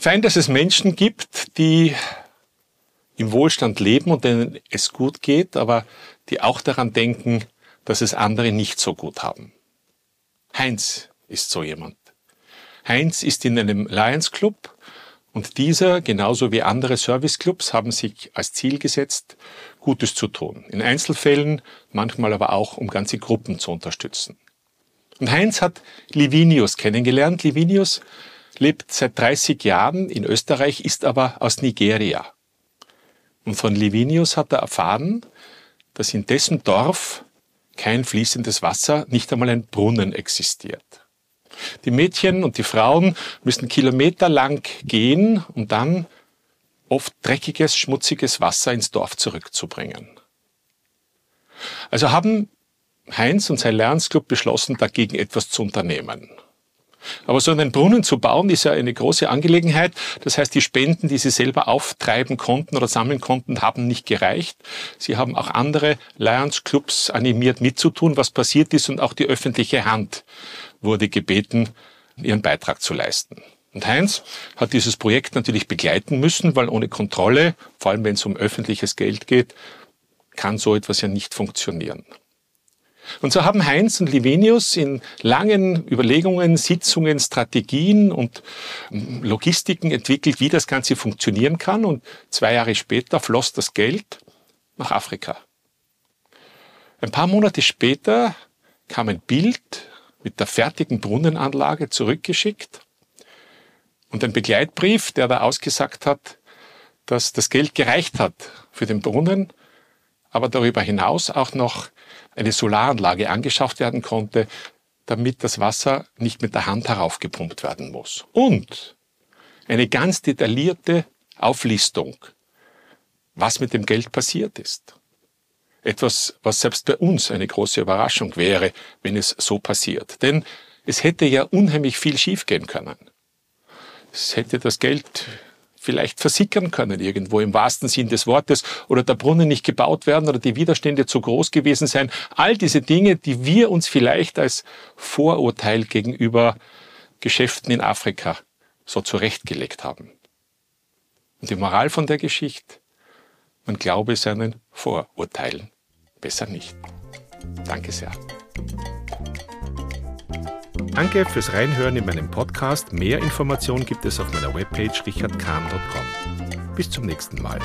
Fein, dass es Menschen gibt, die im Wohlstand leben und denen es gut geht, aber die auch daran denken, dass es andere nicht so gut haben. Heinz ist so jemand. Heinz ist in einem Lions Club und dieser, genauso wie andere Serviceclubs, haben sich als Ziel gesetzt, Gutes zu tun. In Einzelfällen, manchmal aber auch, um ganze Gruppen zu unterstützen. Und Heinz hat Livinius kennengelernt. Livinius lebt seit 30 Jahren in Österreich, ist aber aus Nigeria. Und von Livinius hat er erfahren, dass in dessen Dorf kein fließendes Wasser, nicht einmal ein Brunnen existiert. Die Mädchen und die Frauen müssen kilometerlang gehen, um dann oft dreckiges, schmutziges Wasser ins Dorf zurückzubringen. Also haben Heinz und sein Lernensclub beschlossen, dagegen etwas zu unternehmen. Aber so einen Brunnen zu bauen, ist ja eine große Angelegenheit. Das heißt, die Spenden, die sie selber auftreiben konnten oder sammeln konnten, haben nicht gereicht. Sie haben auch andere Lions Clubs animiert mitzutun, was passiert ist und auch die öffentliche Hand wurde gebeten, ihren Beitrag zu leisten. Und Heinz hat dieses Projekt natürlich begleiten müssen, weil ohne Kontrolle, vor allem wenn es um öffentliches Geld geht, kann so etwas ja nicht funktionieren. Und so haben Heinz und Livenius in langen Überlegungen, Sitzungen, Strategien und ähm, Logistiken entwickelt, wie das Ganze funktionieren kann. Und zwei Jahre später floss das Geld nach Afrika. Ein paar Monate später kam ein Bild mit der fertigen Brunnenanlage zurückgeschickt und ein Begleitbrief, der da ausgesagt hat, dass das Geld gereicht hat für den Brunnen, aber darüber hinaus auch noch eine Solaranlage angeschafft werden konnte, damit das Wasser nicht mit der Hand heraufgepumpt werden muss. Und eine ganz detaillierte Auflistung, was mit dem Geld passiert ist. Etwas, was selbst bei uns eine große Überraschung wäre, wenn es so passiert. Denn es hätte ja unheimlich viel schiefgehen können. Es hätte das Geld vielleicht versickern können irgendwo im wahrsten Sinn des Wortes oder der Brunnen nicht gebaut werden oder die Widerstände zu groß gewesen sein. All diese Dinge, die wir uns vielleicht als Vorurteil gegenüber Geschäften in Afrika so zurechtgelegt haben. Und die Moral von der Geschichte, man glaube seinen Vorurteilen besser nicht. Danke sehr. Danke fürs Reinhören in meinem Podcast. Mehr Informationen gibt es auf meiner Webpage richardkahn.com. Bis zum nächsten Mal.